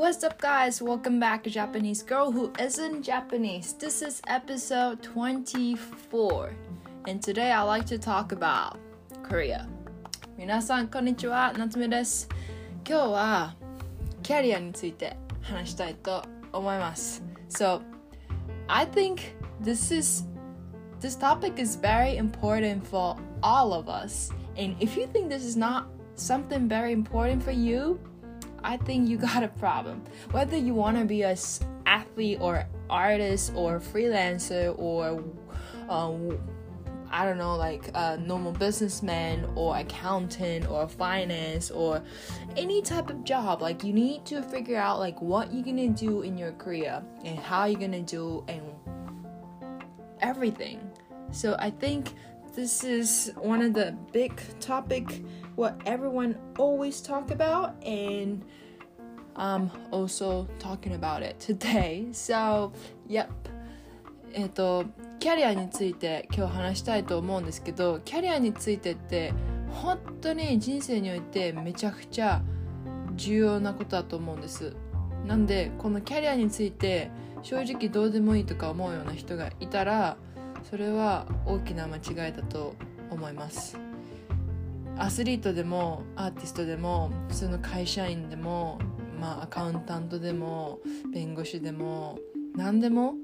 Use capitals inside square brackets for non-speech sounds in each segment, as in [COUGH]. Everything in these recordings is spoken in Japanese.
what's up, guys? Welcome back to Japanese Girl Who Isn't Japanese. This is episode 24, and today I like to talk about Korea. 皆さん、こんにちは。夏目です。今日はキャリアについて話したいと思います。So, I think this is this topic is very important for all of us. And if you think this is not something very important for you, I think you got a problem. Whether you want to be a athlete or artist or freelancer or um, I don't know, like a normal businessman or accountant or finance or any type of job. Like you need to figure out like what you're gonna do in your career and how you're gonna do and everything. So I think this is one of the big topic what everyone always talk about and I'm also talking about it today. [LAUGHS] So, yep. えっと、キャリアについて今日話したいと思うんですけど、キャリアについてって本当に人生においてめちゃくちゃ重要なことだと思うんです。なんで、このキャリアについて正直どうでもいいとか思うような人がいたら、それは大きな間違いだと思います。アスリートでもアーティストでも普通の会社員でも、まあ、アカウンタントでも弁護士でも何でも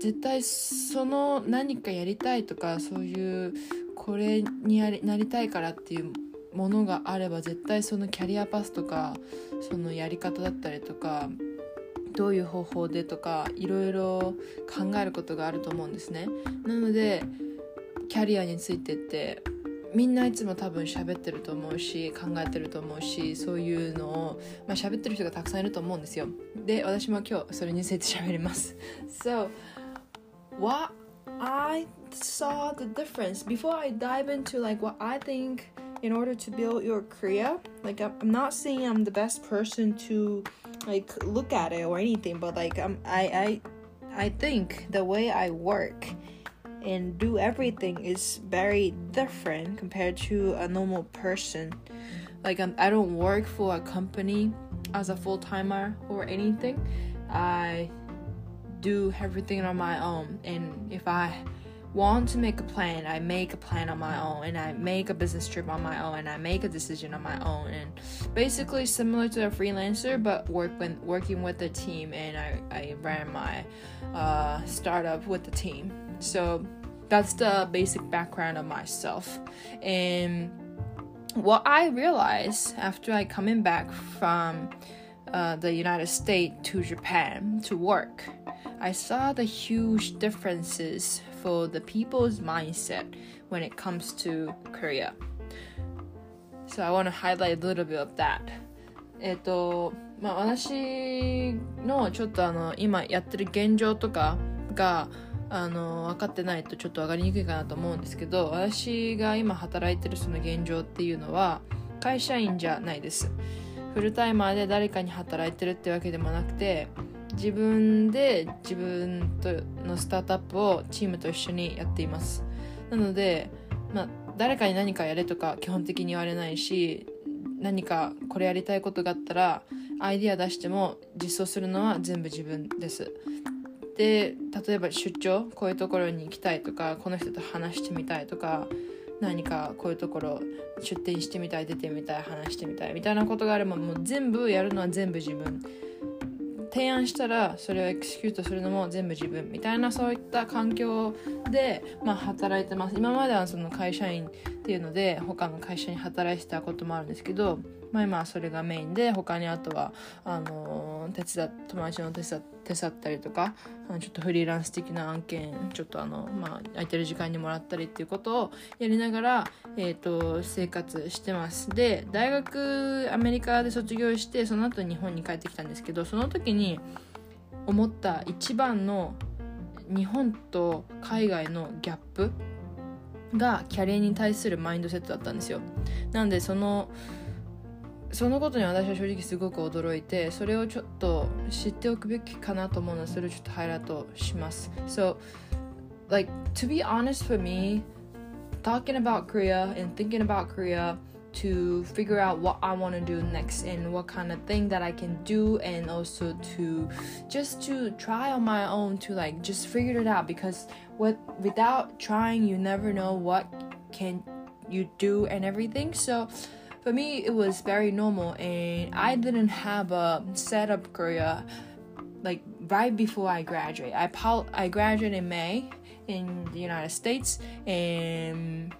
絶対その何かやりたいとかそういうこれにやりなりたいからっていうものがあれば絶対そのキャリアパスとかそのやり方だったりとかどういう方法でとかいろいろ考えることがあると思うんですねなのでキャリアについてってみんないつも多分喋ってると思うし考えてると思うしそういうのを、まあ、喋ってる人がたくさんいると思うんですよで私も今日それについて喋ります So what I saw the difference before I dive into like what I think in order to build your career like I'm not saying I'm the best person to like look at it or anything but like um, I I I think the way I work and do everything is very different compared to a normal person. Like um, I don't work for a company as a full-timer or anything. I do everything on my own and if I want to make a plan, I make a plan on my own and I make a business trip on my own and I make a decision on my own and basically similar to a freelancer but work when working with a team and I, I ran my uh, startup with the team. So that's the basic background of myself. And what I realized after I coming back from uh, the United States to Japan to work, I saw the huge differences for the people's mindset when it comes to Korea. So I want to highlight a little bit of that. えっと、まあ、私のちょっとあの今やってる現状とかがあの分かってないとちょっと分かりにくいかなと思うんですけど私が今働いてるその現状っていうのは会社員じゃないですフルタイマーで誰かに働いてるってわけでもなくて自分で自分とのスタートアップをチームと一緒にやっています。なので、まあ、誰かに何かやれとか基本的に言われないし何かこれやりたいことがあったらアイディア出しても実装するのは全部自分です。で例えば出張こういうところに行きたいとかこの人と話してみたいとか何かこういうところ出店してみたい出てみたい話してみたいみたいなことがあればもう全部やるのは全部自分。提案したらそれをエクスキュートするのも全部自分みたいなそういった環境で、まあ、働いてます。今まではその会社員っていうので他の会社に働いてたこともあるんですけどまあ、今それがメインで他にあとはあの手伝友達の手伝手伝ったりとかちょっとフリーランス的な案件ちょっとあの、まあ、空いてる時間にもらったりっていうことをやりながら、えーと、生活してます。で大学アメリカで卒業してその後日本に帰ってきたんですけどその時に思った一番の日本と海外のギャップがキャリアに対するマインドセットだったんですよ。なんでそのそのことに私は正直すごく驚いてそれをちょっと知っておくべきかなと思うのでそれをちょっとハイライトします So like to be honest for me talking about Korea and thinking about Korea to figure out what I want to do next and what kind of thing that I can do and also to just to try on my own to like just figure it out because with without trying you never know what can you do and everything so for me it was very normal and I didn't have a setup career like right before I graduate I I graduated in May in the United States and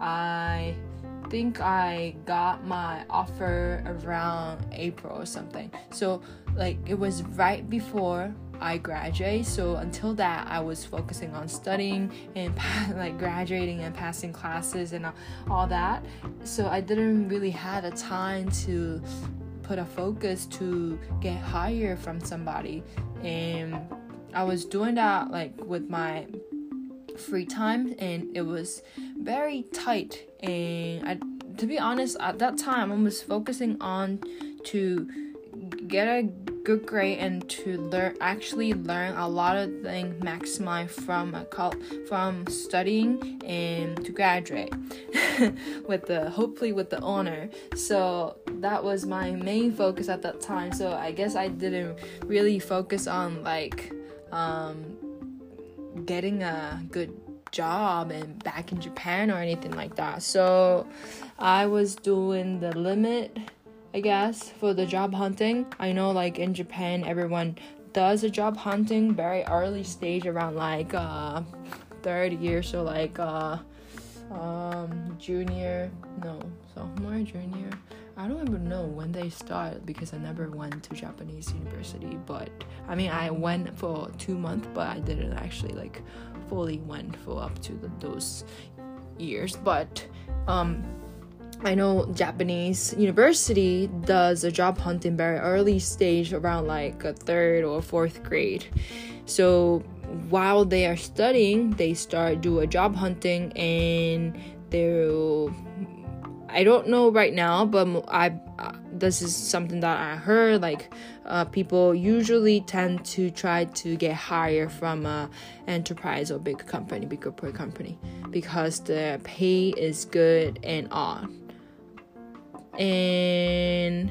I think I got my offer around April or something. So like it was right before I graduate. So until that, I was focusing on studying and [LAUGHS] like graduating and passing classes and all that. So I didn't really had a time to put a focus to get hired from somebody and I was doing that like with my free time and it was very tight and I to be honest at that time I was focusing on to get a good grade and to learn actually learn a lot of things maximize from a col- from studying and to graduate [LAUGHS] with the hopefully with the honor so that was my main focus at that time so I guess I didn't really focus on like um, getting a good job and back in Japan or anything like that. So I was doing the limit, I guess, for the job hunting. I know like in Japan everyone does a job hunting very early stage around like uh third year so like uh um junior no sophomore junior I don't even know when they start because I never went to Japanese university. But I mean, I went for two months, but I didn't actually like fully went for up to the, those years. But um, I know Japanese university does a job hunting very early stage around like a third or fourth grade. So while they are studying, they start do a job hunting and they'll I don't know right now, but I uh, this is something that I heard. Like, uh, people usually tend to try to get hired from a enterprise or big company, big corporate company, because the pay is good and on. And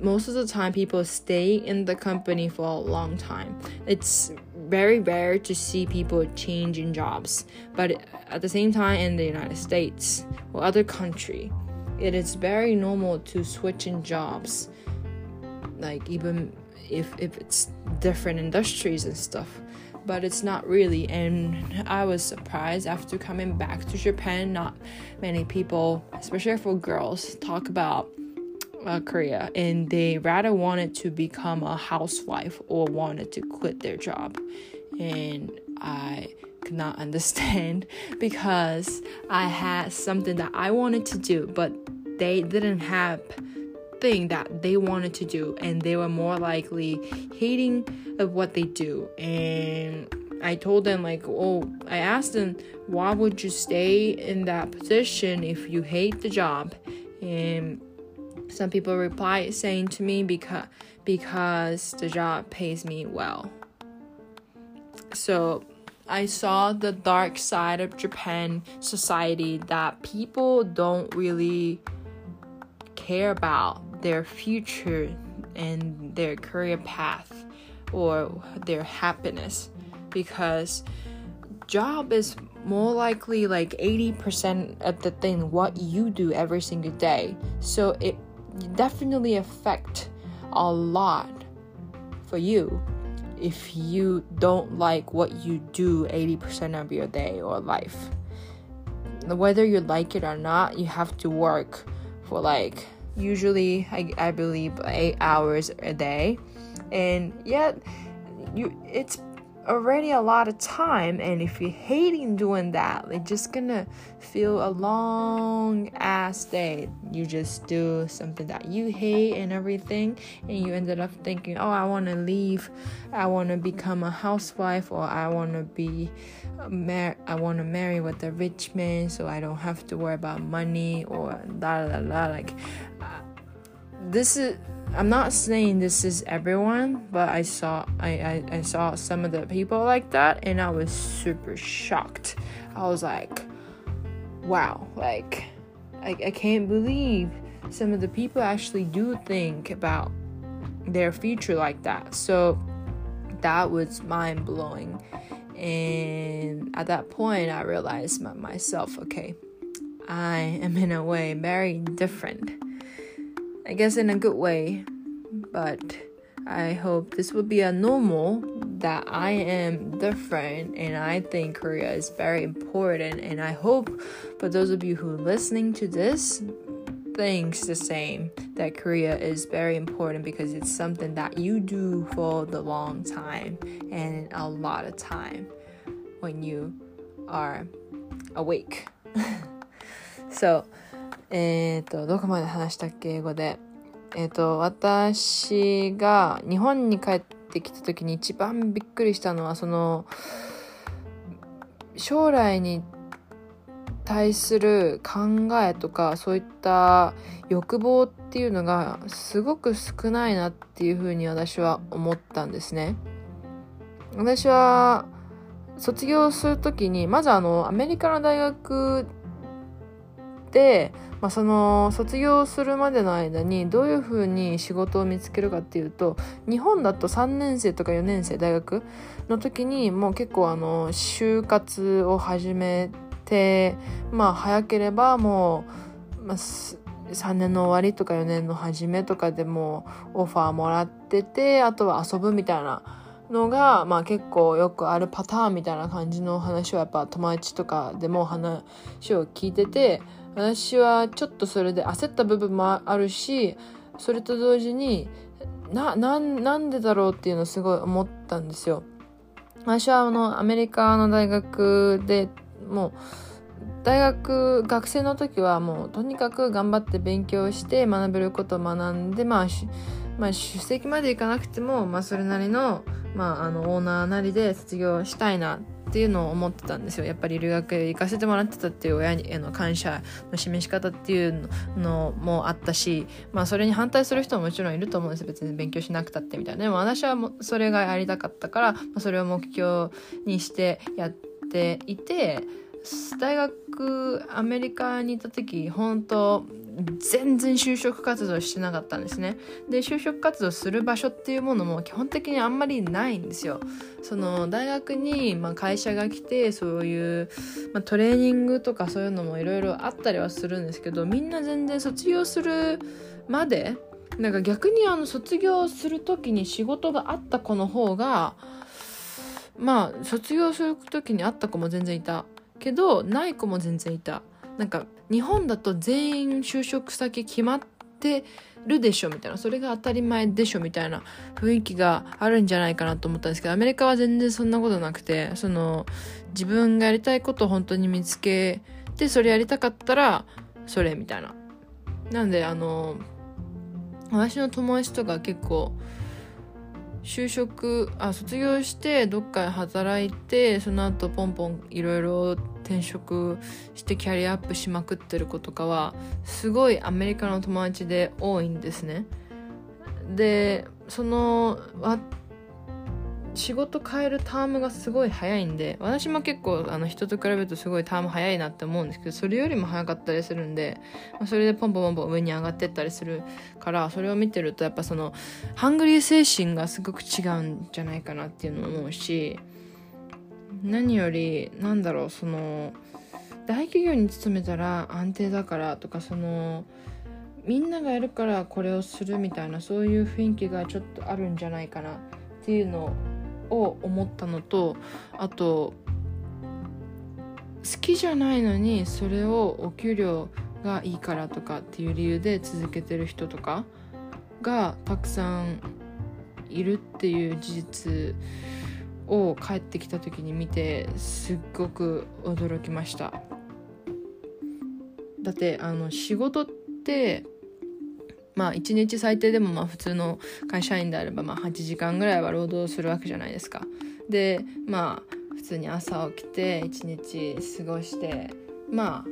most of the time, people stay in the company for a long time. It's very rare to see people changing jobs, but at the same time, in the United States or other country, it is very normal to switch in jobs, like even if if it's different industries and stuff. But it's not really, and I was surprised after coming back to Japan. Not many people, especially for girls, talk about uh, Korea and they rather wanted to become a housewife or wanted to quit their job. And I could not [LAUGHS] understand because I had something that I wanted to do, but they didn't have thing that they wanted to do and they were more likely hating of what they do. And I told them like oh I asked them why would you stay in that position if you hate the job? And some people reply saying to me because because the job pays me well. So I saw the dark side of Japan society that people don't really care about their future and their career path or their happiness because job is more likely like 80% of the thing what you do every single day so it definitely affect a lot for you if you don't like what you do 80% of your day or life. Whether you like it or not, you have to work for like usually I, I believe 8 hours a day. And yet you it's already a lot of time. And if you're hating doing that you're just gonna feel a long ass day. You just do something that you hate and everything and you ended up thinking oh i want to leave. I want to become a housewife or i want to be mar- i want to marry with a rich man so i don't have to worry about money or la la la like this is I'm not saying this is everyone, but I saw I, I, I saw some of the people like that and I was super shocked. I was like, wow like I, I can't believe some of the people actually do think about their future like that. So that was mind blowing and at that point i realized my, myself okay i am in a way very different i guess in a good way but i hope this will be a normal that I am different and I think Korea is very important. And I hope for those of you who are listening to this thinks the same that Korea is very important because it's something that you do for the long time and a lot of time when you are awake. [LAUGHS] so えっとどこまで話したっけ英語でえっ、と私が日本に帰ってきた時に一番びっくりしたのはその将来に対する考えとかそういった欲望っていうのがすごく少ないなっていうふうに私は思ったんですね。私は卒業する時にまずあのアメリカの大学まあ、その卒業するまでの間にどういうふうに仕事を見つけるかっていうと日本だと3年生とか4年生大学の時にもう結構あの就活を始めてまあ早ければもう、まあ、3年の終わりとか4年の初めとかでもオファーもらっててあとは遊ぶみたいなのが、まあ、結構よくあるパターンみたいな感じの話をやっぱ友達とかでも話を聞いてて私はちょっとそれで焦った部分もあるしそれと同時にななんでだろうっていうのをすごい思ったんですよ。私はあのアメリカの大学でもう大学学生の時はもうとにかく頑張って勉強して学べることを学んでまあまあ、出席までいかなくても、まあ、それなりの,、まあ、あのオーナーなりで卒業したいなっっていうのを思ってたんですよ。やっぱり留学行かせてもらってたっていう親への感謝の示し方っていうのもあったし、まあ、それに反対する人ももちろんいると思うんです別に勉強しなくたってみたいな。でも私はもそれがやりたかったから、ま、それを目標にしてやっていて大学アメリカに行った時本当全然就職活動してなかったんですね。で就職活動する場所っていうものも基本的にあんまりないんですよ。その大学に、まあ、会社が来てそういう、まあ、トレーニングとかそういうのもいろいろあったりはするんですけどみんな全然卒業するまでなんか逆にあの卒業する時に仕事があった子の方がまあ卒業する時にあった子も全然いたけどない子も全然いた。なんか日本だと全員就職先決まってるでしょみたいなそれが当たり前でしょみたいな雰囲気があるんじゃないかなと思ったんですけどアメリカは全然そんなことなくてその自分がやりたいことを本当に見つけてそれやりたかったらそれみたいな。なんであの私の友達とか結構就職あ卒業してどっかで働いてその後ポンポンいろいろ転職してキャリアアップしまくってる子とかはすごいアメリカの友達で多いんですね。でその仕事変えるタームがすごい早いんで私も結構あの人と比べるとすごいターム早いなって思うんですけどそれよりも早かったりするんで、まあ、それでポンポンポンポン上に上がってったりするからそれを見てるとやっぱそのハングリー精神がすごく違うんじゃないかなっていうのを思うし何よりなんだろうその大企業に勤めたら安定だからとかそのみんながやるからこれをするみたいなそういう雰囲気がちょっとあるんじゃないかなっていうのを思ったのとあと好きじゃないのにそれをお給料がいいからとかっていう理由で続けてる人とかがたくさんいるっていう事実を帰ってきた時に見てすっごく驚きましただってあの仕事ってまあ1日最低でもまあ普通の会社員であればまあ8時間ぐらいは労働するわけじゃないですか。でまあ普通に朝起きて1日過ごしてま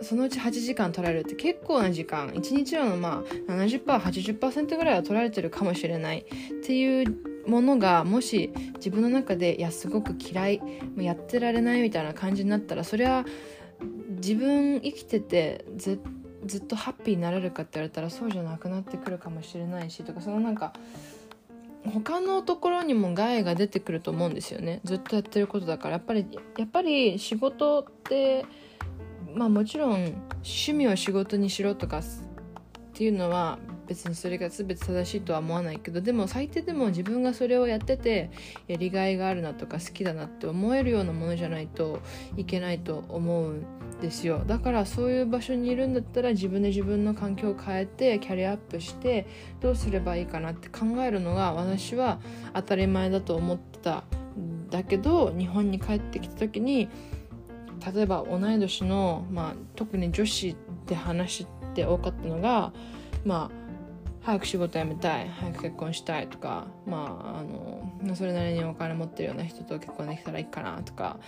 あそのうち8時間取られるって結構な時間1日のまあ 70%80% ぐらいは取られてるかもしれないっていうものがもし自分の中でいやすごく嫌いもうやってられないみたいな感じになったらそれは自分生きててずずっとハッピーになれるかって言われたらそうじゃなくなってくるかもしれないしとかそのなんか他のところにも害が出てくると思うんですよね。ずっとやってることだから。やっぱりやっぱり仕事ってまあもちろん趣味を仕事にしろとかっていうのは別にそれが全て正しいとは思わないけどでも最低でも自分がそれをやっててやりがいがあるなとか好きだなって思えるようなものじゃないといけないと思うんですよ。だからそういう場所にいるんだったら自分で自分の環境を変えてキャリアアップしてどうすればいいかなって考えるのが私は当たり前だと思ってただけど日本に帰ってきた時に例えば同い年の、まあ、特に女子って話って多かったのがまあ早く仕事辞めたい早く結婚したいとかまああのそれなりにお金持ってるような人と結婚できたらいいかなとか。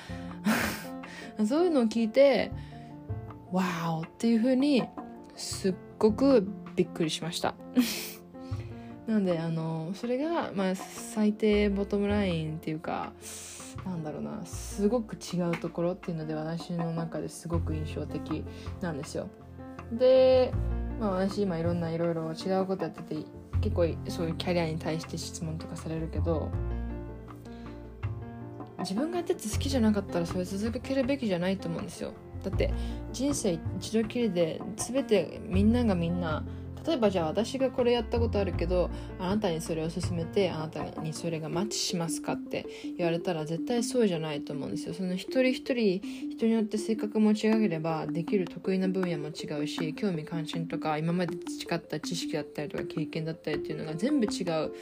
[LAUGHS] そういうのを聞いてわーっていう風にすっごくびっくりしました。[LAUGHS] なのであのそれが、まあ、最低ボトムラインっていうかなんだろうなすごく違うところっていうので私の中ですごく印象的なんですよ。でまあ私今いろんないろいろ違うことやってて結構そういうキャリアに対して質問とかされるけど自分がやってて好きじゃなかったらそれ続けるべきじゃないと思うんですよ。だって人生一度きりで全てみんながみんな例えばじゃあ私がこれやったことあるけどあなたにそれを勧めてあなたにそれがマッチしますかって言われたら絶対そうじゃないと思うんですよ。その一人一人人によって性格も違ければできる得意な分野も違うし興味関心とか今まで培った知識だったりとか経験だったりっていうのが全部違う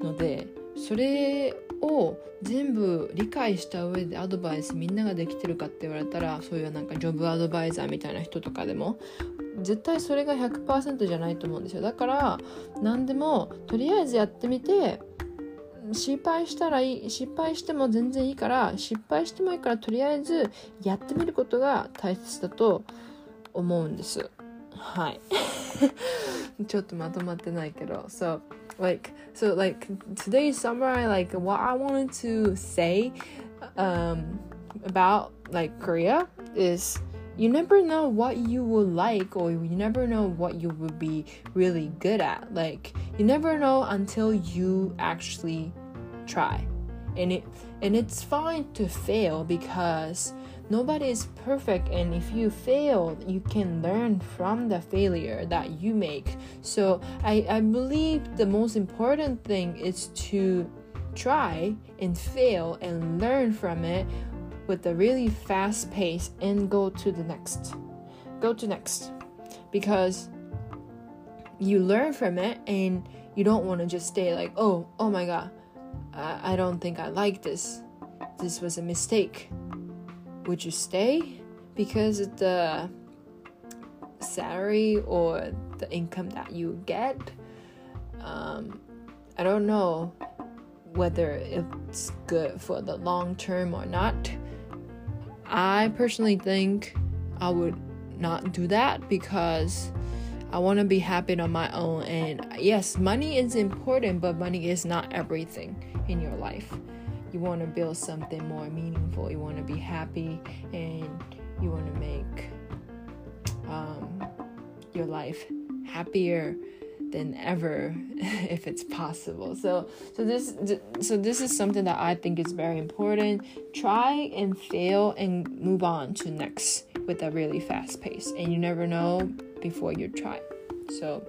のでそれを全部理解した上でアドバイスみんなができてるかって言われたらそういうなんかジョブアドバイザーみたいな人とかでも絶対それが100%じゃないと思うんですよ。だから何でもとりあえずやってみて失敗したらいい失敗しても全然いいから失敗してもいいからとりあえずやってみることが大切だと思うんです。はい。[LAUGHS] ちょっとまとまってないけど。So like so like today's summary like what I wanted to say um about like Korea is you never know what you will like or you never know what you will be really good at. Like you never know until you actually try. And it and it's fine to fail because nobody is perfect and if you fail you can learn from the failure that you make. So i i believe the most important thing is to try and fail and learn from it with a really fast pace and go to the next. Go to next. Because you learn from it and you don't want to just stay like, oh, oh my god, I, I don't think I like this. This was a mistake. Would you stay? Because of the salary or the income that you get, um, I don't know whether it's good for the long term or not I personally think I would not do that because I want to be happy on my own. And yes, money is important, but money is not everything in your life. You want to build something more meaningful, you want to be happy, and you want to make um, your life happier than ever [LAUGHS] if it's possible. So so this so this is something that i think is very important. Try and fail and move on to next with a really fast pace and you never know before you try. So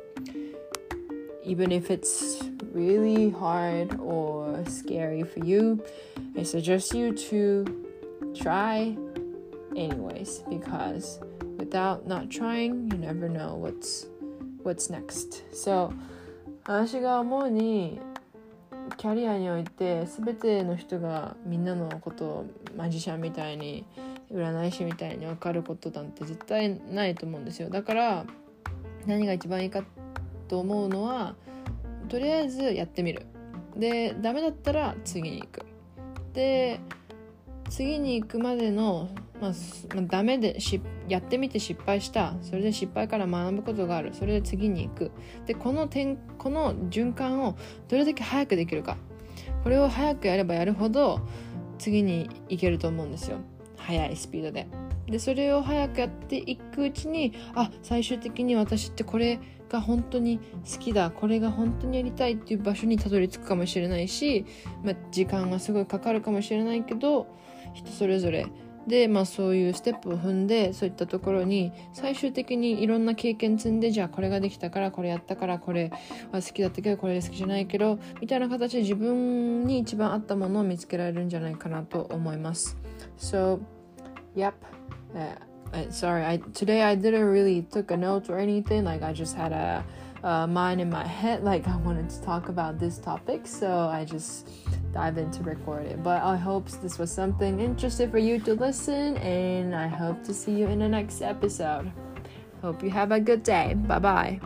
even if it's really hard or scary for you i suggest you to try anyways because without not trying you never know what's what's next. So 私が思うにキャリアにおいて全ての人がみんなのことをマジシャンみたいに占い師みたいに分かることなんて絶対ないと思うんですよ。だから何が一番いいかと思うのはとりあえずやってみる。でダメだったら次に行く。で次に行くまでのまあ、ダメでしやってみて失敗した。それで失敗から学ぶことがある。それで次に行く。でこの点この循環をどれだけ早くできるか。これを早くやればやるほど次に行けると思うんですよ。速いスピードで。でそれを早くやっていくうちにあ最終的に私ってこれが本当に好きだ。これが本当にやりたいっていう場所にたどり着くかもしれないし、まあ、時間がすごいかかるかもしれないけど人それぞれで、まあ、そういうステップを踏んでそういったところに最終的にいろんな経験積んでじゃあこれができたからこれやったからこれは好きだったけどこれ好きじゃないけどみたいな形で自分に一番合ったものを見つけられるんじゃないかなと思います。So, yep. Uh, sorry, I today I didn't really took a note or anything. Like I just had a, a mind in my head. Like I wanted to talk about this topic, so I just dive into record it. But I hope this was something interesting for you to listen, and I hope to see you in the next episode. Hope you have a good day. Bye bye.